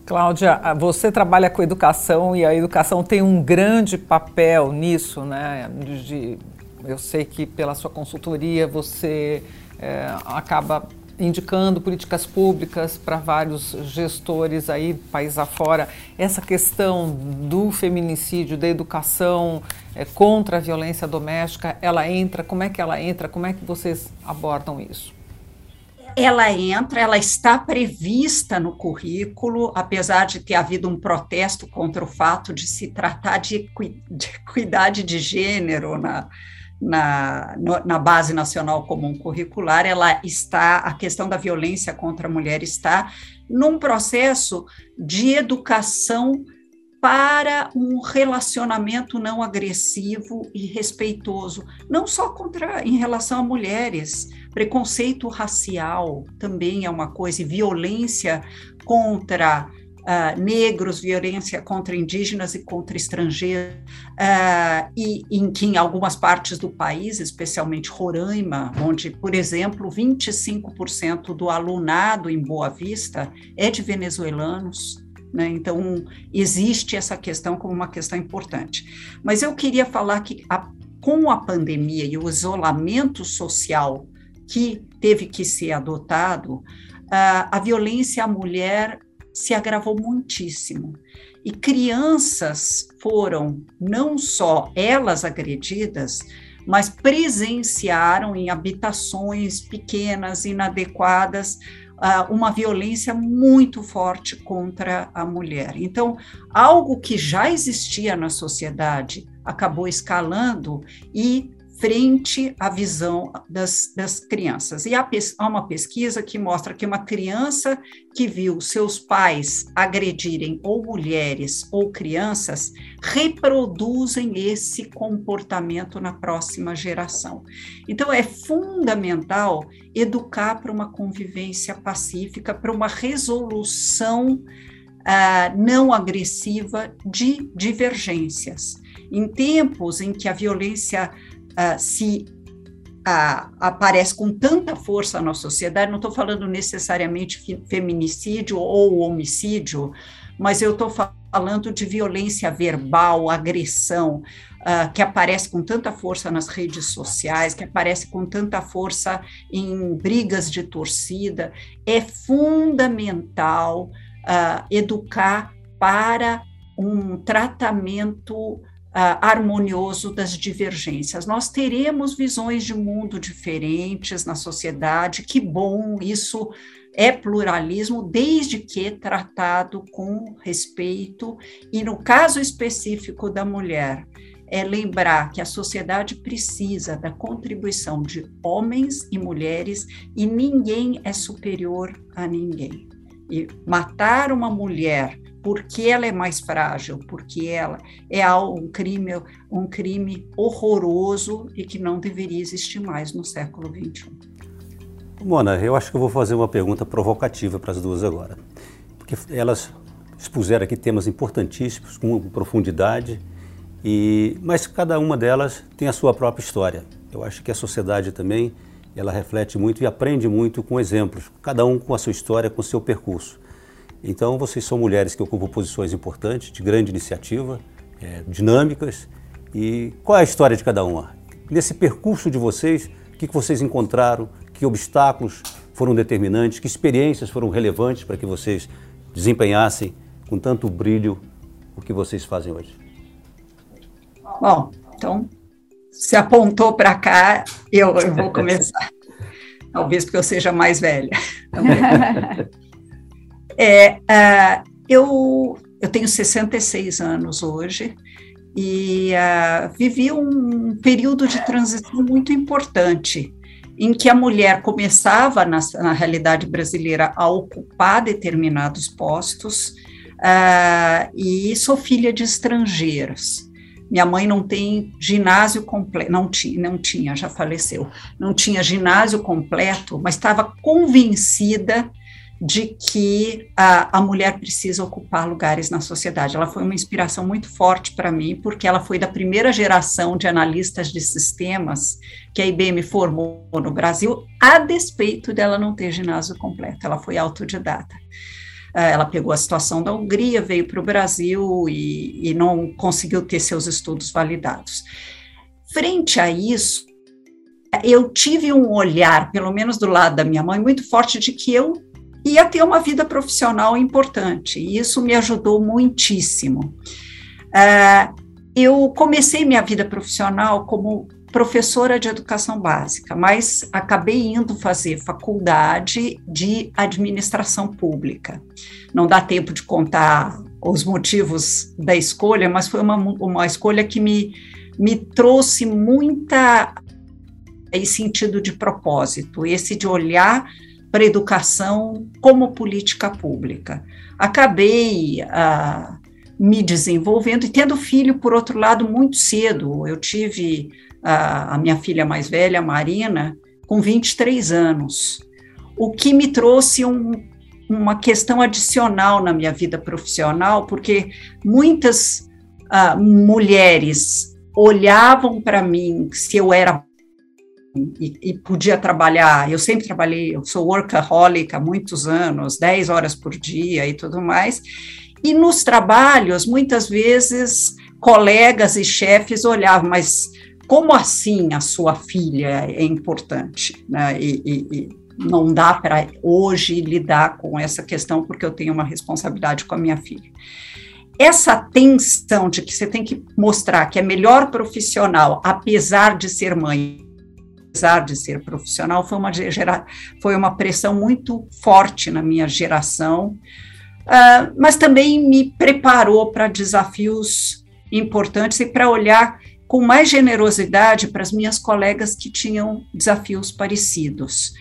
Cláudia, você trabalha com educação e a educação tem um grande papel nisso, né? De, eu sei que pela sua consultoria você é, acaba indicando políticas públicas para vários gestores aí, país afora, essa questão do feminicídio, da educação é, contra a violência doméstica, ela entra, como é que ela entra, como é que vocês abordam isso? Ela entra, ela está prevista no currículo, apesar de ter havido um protesto contra o fato de se tratar de, de equidade de gênero na, na, na Base Nacional Comum Curricular, ela está, a questão da violência contra a mulher está num processo de educação para um relacionamento não agressivo e respeitoso, não só contra em relação a mulheres, preconceito racial também é uma coisa, e violência contra uh, negros, violência contra indígenas e contra estrangeiros, uh, e em que em algumas partes do país, especialmente Roraima, onde, por exemplo, 25% do alunado em Boa Vista é de venezuelanos, né? Então, existe essa questão como uma questão importante. Mas eu queria falar que a, com a pandemia e o isolamento social que teve que ser adotado, uh, a violência à mulher se agravou muitíssimo. E crianças foram não só elas agredidas, mas presenciaram em habitações pequenas, inadequadas, ah, uma violência muito forte contra a mulher. Então, algo que já existia na sociedade acabou escalando e frente à visão das, das crianças. E há, há, uma pesquisa que mostra que uma criança que viu seus pais agredirem ou mulheres ou crianças reproduzem esse comportamento na próxima geração. Então, é fundamental educar para uma convivência pacífica, para uma resolução. Uh, não agressiva de divergências. Em tempos em que a violência uh, se uh, aparece com tanta força na sociedade, não estou falando necessariamente feminicídio ou homicídio, mas eu estou falando de violência verbal, agressão, uh, que aparece com tanta força nas redes sociais, que aparece com tanta força em brigas de torcida, é fundamental educar para um tratamento harmonioso das divergências. Nós teremos visões de mundo diferentes na sociedade, que bom, isso é pluralismo, desde que tratado com respeito, e no caso específico da mulher, é lembrar que a sociedade precisa da contribuição de homens e mulheres e ninguém é superior a ninguém. E matar uma mulher porque ela é mais frágil, porque ela é um crime, um crime horroroso e que não deveria existir mais no século XXI. Mona, eu acho que eu vou fazer uma pergunta provocativa para as duas agora, porque elas expuseram aqui temas importantíssimos, com profundidade, e mas cada uma delas tem a sua própria história. Eu acho que a sociedade também ela reflete muito e aprende muito com exemplos, cada um com a sua história, com o seu percurso. Então, vocês são mulheres que ocupam posições importantes, de grande iniciativa, é, dinâmicas. E qual é a história de cada uma? Nesse percurso de vocês, o que vocês encontraram? Que obstáculos foram determinantes? Que experiências foram relevantes para que vocês desempenhassem com tanto brilho o que vocês fazem hoje? Bom, então, se apontou para cá, eu, eu vou começar. Talvez porque eu seja mais velha. É, uh, eu eu tenho 66 anos hoje e uh, vivi um período de transição muito importante, em que a mulher começava, na, na realidade brasileira, a ocupar determinados postos, uh, e sou filha de estrangeiros. Minha mãe não tem ginásio completo, não não tinha, já faleceu, não tinha ginásio completo, mas estava convencida de que a, a mulher precisa ocupar lugares na sociedade. Ela foi uma inspiração muito forte para mim, porque ela foi da primeira geração de analistas de sistemas que a IBM formou no Brasil, a despeito dela não ter ginásio completo, ela foi autodidata. Ah, ela pegou a situação da Hungria, veio para o Brasil e, e não conseguiu ter seus estudos validados. Frente a isso, eu tive um olhar, pelo menos do lado da minha mãe, muito forte de que eu ia ter uma vida profissional importante, e isso me ajudou muitíssimo. Uh, eu comecei minha vida profissional como professora de educação básica, mas acabei indo fazer faculdade de administração pública. Não dá tempo de contar os motivos da escolha, mas foi uma, uma escolha que me, me trouxe muita esse sentido de propósito, esse de olhar para a educação como política pública. Acabei ah, me desenvolvendo e tendo filho, por outro lado, muito cedo. Eu tive ah, a minha filha mais velha, Marina, com 23 anos, o que me trouxe um, uma questão adicional na minha vida profissional, porque muitas ah, mulheres olhavam para mim se eu era e, e, podia trabalhar. Eu sempre trabalhei, eu sou workaholic há muitos anos, 10 horas por dia e tudo mais. E nos trabalhos, muitas vezes, colegas e chefes olhavam, mas como assim a sua filha é importante? Né? E, e, e não dá para hoje lidar com essa questão, porque eu tenho uma responsabilidade com a minha filha essa tensão de que você tem que mostrar que é melhor profissional, apesar de ser mãe, apesar de ser profissional, foi uma, gera, foi uma pressão muito forte na minha geração, uh, mas também me preparou para desafios importantes e para olhar com mais generosidade para as minhas colegas que tinham desafios parecidos.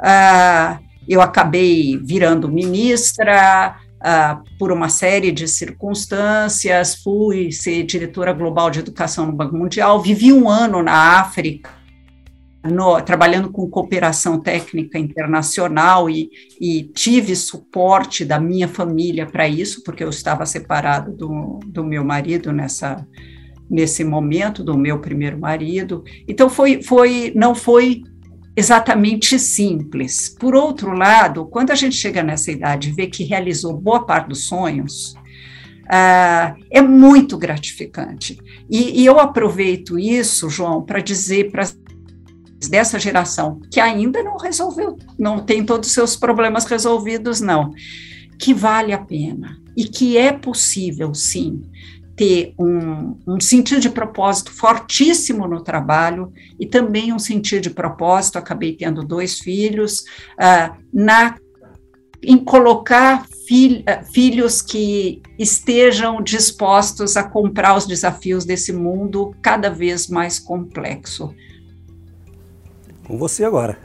Uh, eu acabei virando ministra, Uh, por uma série de circunstâncias, fui ser diretora global de educação no Banco Mundial, vivi um ano na África, no, trabalhando com cooperação técnica internacional e, e, tive suporte da minha família para isso, porque eu estava separado do, do meu marido nessa nesse momento do meu primeiro marido. Então foi foi não foi exatamente simples. Por outro lado, quando a gente chega nessa idade e vê que realizou boa parte dos sonhos, uh, é muito gratificante. E, e eu aproveito isso, João, para dizer para dessa geração, que ainda não resolveu, não tem todos os seus problemas resolvidos, não, que vale a pena e que é possível, sim, ter um, um, sentido de propósito fortíssimo no trabalho e também um sentido de propósito. Acabei tendo dois filhos, uh, na, em colocar fil, uh, filhos que estejam dispostos a comprar os desafios desse mundo cada vez mais complexo. Com você agora.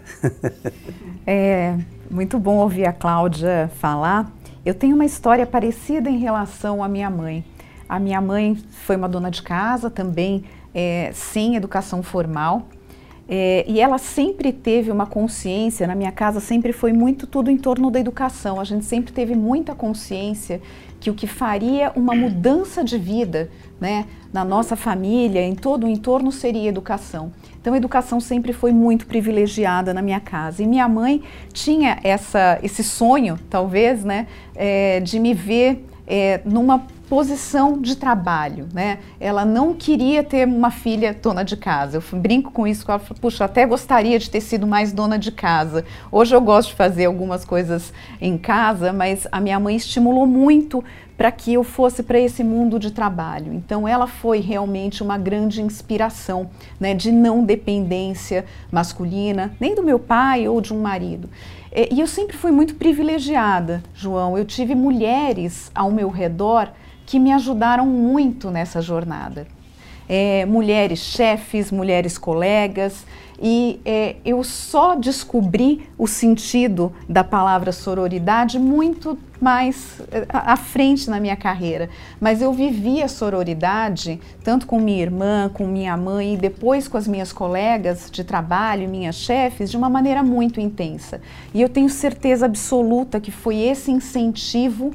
é muito bom ouvir a Cláudia falar. Eu tenho uma história parecida em relação à minha mãe. A minha mãe foi uma dona de casa também, é, sem educação formal. É, e ela sempre teve uma consciência, na minha casa sempre foi muito tudo em torno da educação. A gente sempre teve muita consciência que o que faria uma mudança de vida né, na nossa família, em todo o entorno, seria educação. Então, a educação sempre foi muito privilegiada na minha casa. E minha mãe tinha essa, esse sonho, talvez, né, é, de me ver é, numa posição de trabalho, né? Ela não queria ter uma filha dona de casa. Eu brinco com isso, ela fala, puxa, até gostaria de ter sido mais dona de casa. Hoje eu gosto de fazer algumas coisas em casa, mas a minha mãe estimulou muito para que eu fosse para esse mundo de trabalho. Então, ela foi realmente uma grande inspiração né, de não dependência masculina, nem do meu pai ou de um marido. E eu sempre fui muito privilegiada, João. Eu tive mulheres ao meu redor que me ajudaram muito nessa jornada. É, mulheres chefes, mulheres colegas, e é, eu só descobri o sentido da palavra sororidade muito mais é, à frente na minha carreira. Mas eu vivi a sororidade tanto com minha irmã, com minha mãe e depois com as minhas colegas de trabalho, minhas chefes, de uma maneira muito intensa. E eu tenho certeza absoluta que foi esse incentivo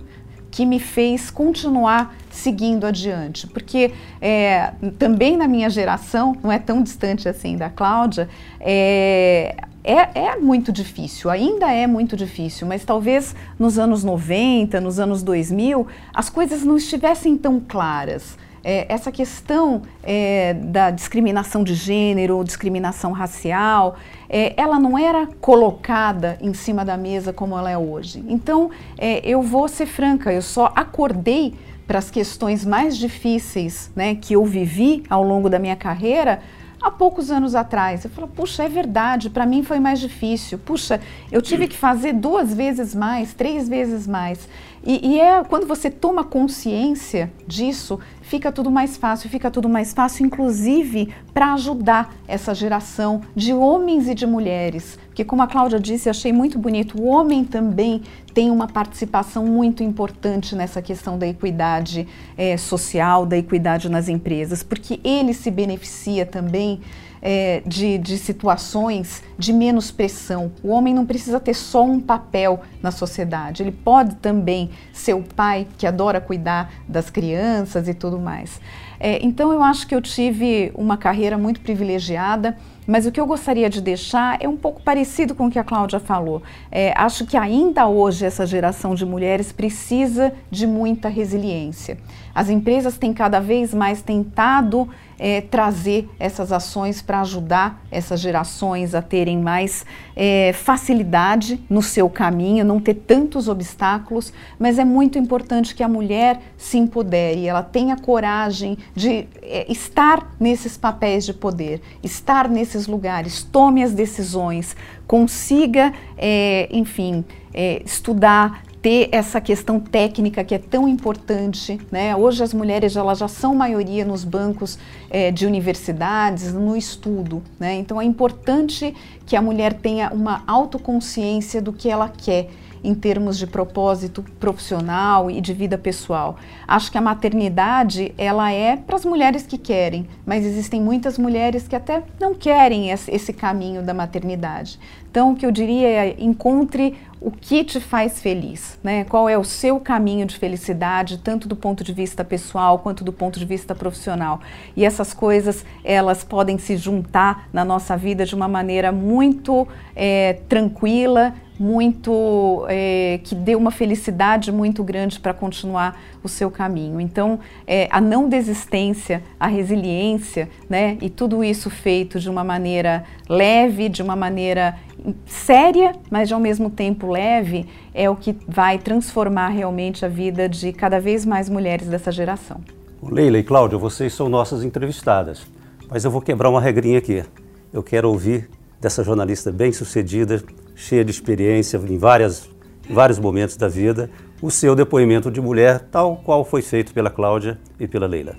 que me fez continuar seguindo adiante. Porque é, também na minha geração, não é tão distante assim da Cláudia, é, é, é, muito difícil, ainda é muito difícil, mas talvez nos anos 90, nos anos 2000, as coisas não estivessem tão claras é, essa questão é, da discriminação de gênero, discriminação racial, é, ela não era colocada em cima da mesa como ela é hoje. Então, é, eu vou ser franca, eu só acordei para as questões mais difíceis né, que eu vivi ao longo da minha carreira há poucos anos atrás. Eu falo, puxa, é verdade, para mim foi mais difícil. Puxa, eu tive que fazer duas vezes mais, três vezes mais. E, e é quando você toma consciência disso, fica tudo mais fácil, fica tudo mais fácil, inclusive para ajudar essa geração de homens e de mulheres. Porque, como a Cláudia disse, achei muito bonito, o homem também tem uma participação muito importante nessa questão da equidade é, social, da equidade nas empresas, porque ele se beneficia também é, de, de situações de menos pressão. O homem não precisa ter só um papel na sociedade, ele pode também ser o pai que adora cuidar das crianças e tudo mais. É, então eu acho que eu tive uma carreira muito privilegiada. Mas o que eu gostaria de deixar é um pouco parecido com o que a Cláudia falou. É, acho que ainda hoje essa geração de mulheres precisa de muita resiliência. As empresas têm cada vez mais tentado é, trazer essas ações para ajudar essas gerações a terem mais é, facilidade no seu caminho, não ter tantos obstáculos, mas é muito importante que a mulher se empodere, ela tenha coragem de é, estar nesses papéis de poder, estar nesses lugares, tome as decisões, consiga, é, enfim, é, estudar, ter essa questão técnica que é tão importante. Né? Hoje as mulheres elas já são maioria nos bancos é, de universidades, no estudo. Né? Então é importante que a mulher tenha uma autoconsciência do que ela quer em termos de propósito profissional e de vida pessoal. Acho que a maternidade ela é para as mulheres que querem, mas existem muitas mulheres que até não querem esse caminho da maternidade. Então, o que eu diria é encontre o que te faz feliz, né? Qual é o seu caminho de felicidade, tanto do ponto de vista pessoal quanto do ponto de vista profissional. E essas coisas, elas podem se juntar na nossa vida de uma maneira muito é, tranquila, muito é, que dê uma felicidade muito grande para continuar o seu caminho. Então, é, a não desistência, a resiliência, né, e tudo isso feito de uma maneira leve, de uma maneira séria, mas ao mesmo tempo leve, é o que vai transformar realmente a vida de cada vez mais mulheres dessa geração. Leila e Cláudia, vocês são nossas entrevistadas, mas eu vou quebrar uma regrinha aqui. Eu quero ouvir dessa jornalista bem sucedida, cheia de experiência em várias, vários momentos da vida, o seu depoimento de mulher, tal qual foi feito pela Cláudia e pela Leila.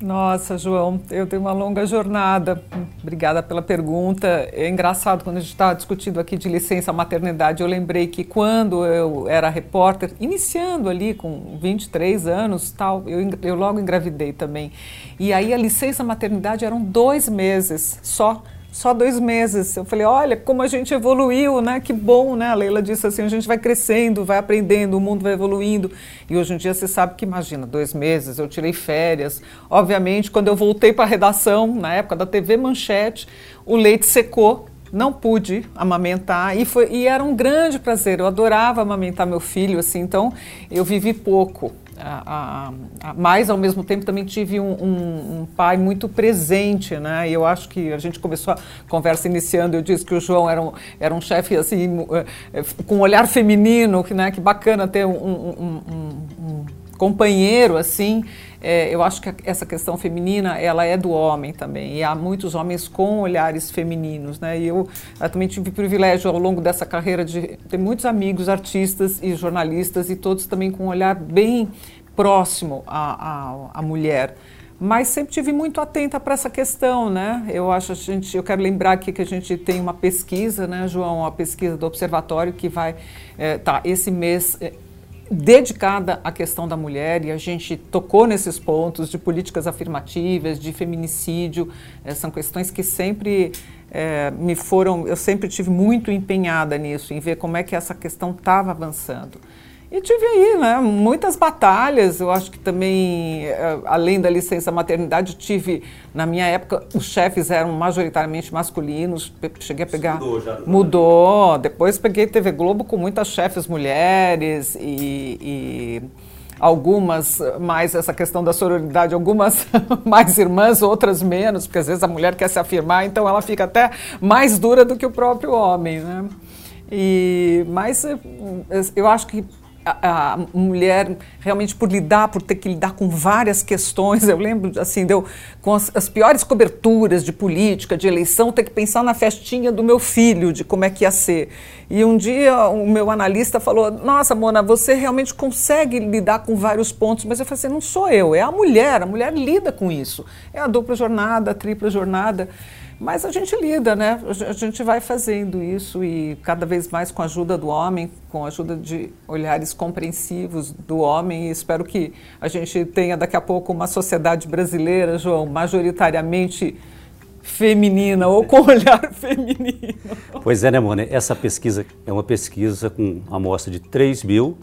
Nossa, João, eu tenho uma longa jornada. Obrigada pela pergunta. É engraçado, quando a gente estava discutindo aqui de licença maternidade, eu lembrei que quando eu era repórter, iniciando ali com 23 anos, tal, eu, eu logo engravidei também. E aí a licença maternidade eram dois meses só só dois meses. Eu falei, olha como a gente evoluiu, né? Que bom, né? A Leila disse assim, a gente vai crescendo, vai aprendendo, o mundo vai evoluindo. E hoje em dia você sabe que, imagina, dois meses, eu tirei férias. Obviamente, quando eu voltei para a redação, na época da TV Manchete, o leite secou, não pude amamentar e, foi, e era um grande prazer. Eu adorava amamentar meu filho, assim, então eu vivi pouco a, a, mas ao mesmo tempo também tive um, um, um, pai muito presente, né? E eu acho que a gente começou a conversa iniciando, eu disse que o João era um, era um chefe assim eh, eh, com um olhar feminino, que, né? Que bacana ter um, um companheiro assim, é, eu acho que essa questão feminina ela é do homem também e há muitos homens com olhares femininos, né? E eu, eu também tive o privilégio ao longo dessa carreira de ter muitos amigos artistas e jornalistas e todos também com um olhar bem próximo à, à, à mulher mas sempre tive muito atenta para essa questão, né? Eu acho a gente, eu quero lembrar aqui que a gente tem uma pesquisa, né, João, uma pesquisa do observatório que vai, é, tá, esse mês é, dedicada à questão da mulher e a gente tocou nesses pontos de políticas afirmativas, de feminicídio, é, são questões que sempre é, me foram, eu sempre tive muito empenhada nisso, em ver como é que essa questão estava avançando. E tive aí, né, muitas batalhas. Eu acho que também, eh, além da licença maternidade, tive, na minha época, os chefes eram majoritariamente masculinos. Cheguei a pegar. Isso mudou já. Mudou. Depois peguei TV Globo com muitas chefes mulheres e, e algumas mais essa questão da sororidade, algumas mais irmãs, outras menos, porque às vezes a mulher quer se afirmar, então ela fica até mais dura do que o próprio homem, né? E, mas eh, eu acho que a, a, mulher realmente por lidar, por ter que lidar com várias questões. Eu lembro, assim, deu com as, as, piores coberturas de política, de eleição, ter que pensar na festinha do meu filho, de como é que ia ser. E um dia o meu analista falou: Nossa, Mona, você realmente consegue lidar com vários pontos, mas eu falei assim: não sou eu, é a mulher, a mulher lida com isso. É a dupla jornada, a tripla jornada. Mas a gente lida, né? A gente vai fazendo isso e cada vez mais com a ajuda do homem, com a ajuda de olhares compreensivos do homem. E espero que a gente tenha daqui a pouco uma sociedade brasileira, João, majoritariamente feminina ou com olhar feminino. Pois é, né, Mônica? Essa pesquisa é uma pesquisa com amostra de 3 mil,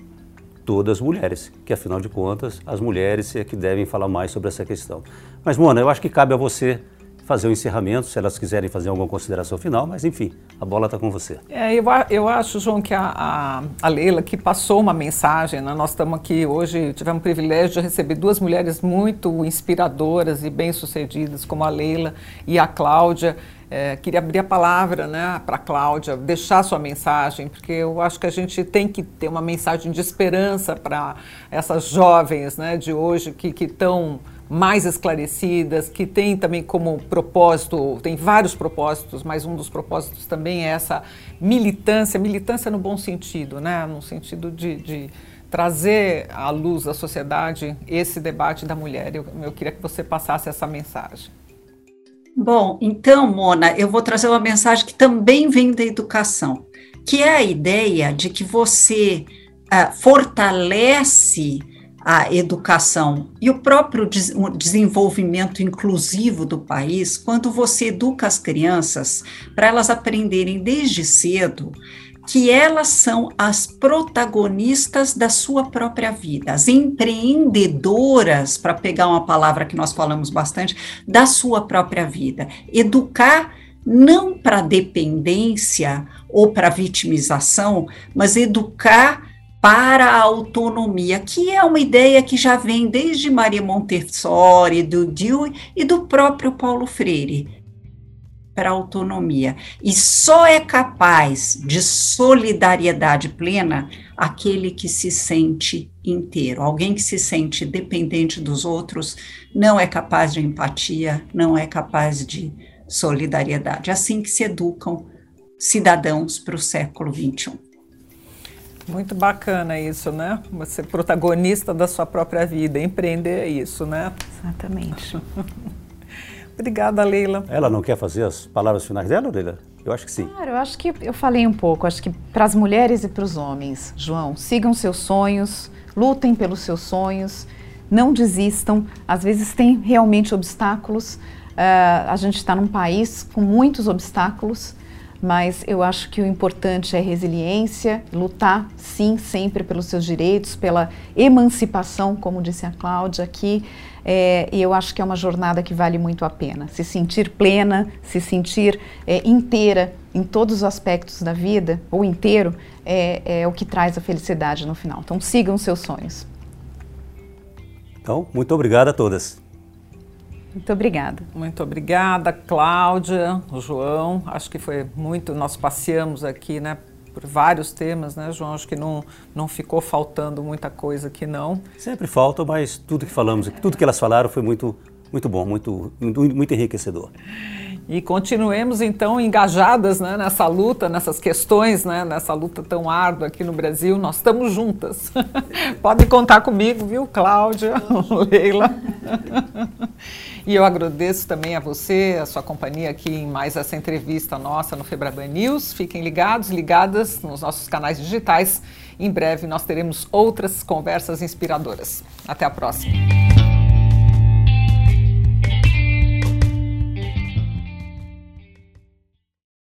todas mulheres, que afinal de contas, as mulheres é que devem falar mais sobre essa questão. Mas, Mona, eu acho que cabe a você fazer o encerramento, se elas quiserem fazer alguma consideração final, mas enfim, a bola está com você. É, eu, eu acho, João, que a, a, a Leila que passou uma mensagem, né? nós estamos aqui hoje, tivemos o privilégio de receber duas mulheres muito inspiradoras e bem-sucedidas, como a Leila e a Cláudia, é, queria abrir a palavra né, para a Cláudia, deixar sua mensagem, porque eu acho que a gente tem que ter uma mensagem de esperança para essas jovens né, de hoje que estão mais esclarecidas, que tem também como propósito, tem vários propósitos, mas um dos propósitos também é essa militância, militância no bom sentido, né? no sentido de, de trazer à luz da sociedade esse debate da mulher. Eu, eu queria que você passasse essa mensagem. Bom, então, Mona, eu vou trazer uma mensagem que também vem da educação, que é a ideia de que você uh, fortalece a educação e o próprio desenvolvimento inclusivo do país, quando você educa as crianças para elas aprenderem desde cedo que elas são as protagonistas da sua própria vida, as empreendedoras, para pegar uma palavra que nós falamos bastante, da sua própria vida. Educar não para dependência ou para vitimização, mas educar para a autonomia, que é uma ideia que já vem desde Maria Montessori, do Dewey e do próprio Paulo Freire, para a autonomia. E só é capaz de solidariedade plena aquele que se sente inteiro. Alguém que se sente dependente dos outros não é capaz de empatia, não é capaz de solidariedade. Assim que se educam cidadãos para o século XXI. Muito bacana isso, né? Você protagonista da sua própria vida, empreender é isso, né? Exatamente. Obrigada, Leila. Ela não quer fazer as palavras finais dela, Leila? Eu acho que sim. Claro, eu acho que eu falei um pouco. Acho que para as mulheres e para os homens, João, sigam seus sonhos, lutem pelos seus sonhos, não desistam. Às vezes tem realmente obstáculos. Uh, a gente está num país com muitos obstáculos mas eu acho que o importante é resiliência, lutar sim sempre pelos seus direitos, pela emancipação, como disse a Cláudia aqui, é, e eu acho que é uma jornada que vale muito a pena. Se sentir plena, se sentir é, inteira em todos os aspectos da vida, ou inteiro, é, é o que traz a felicidade no final. Então sigam seus sonhos. Então, muito obrigado a todas. Muito obrigada. Muito obrigada, Cláudia, o João. Acho que foi muito. Nós passeamos aqui, né? por vários temas, né, João? Acho que não, não ficou faltando muita coisa aqui, não. Sempre falta, mas tudo que falamos, tudo que elas falaram foi muito, muito bom, muito, muito, muito enriquecedor. E continuemos então engajadas né, nessa luta, nessas questões, né, nessa luta tão árdua aqui no Brasil. Nós estamos juntas. Pode contar comigo, viu, Cláudia, Leila. e eu agradeço também a você, a sua companhia aqui em mais essa entrevista nossa no Febraban News. Fiquem ligados, ligadas nos nossos canais digitais. Em breve nós teremos outras conversas inspiradoras. Até a próxima.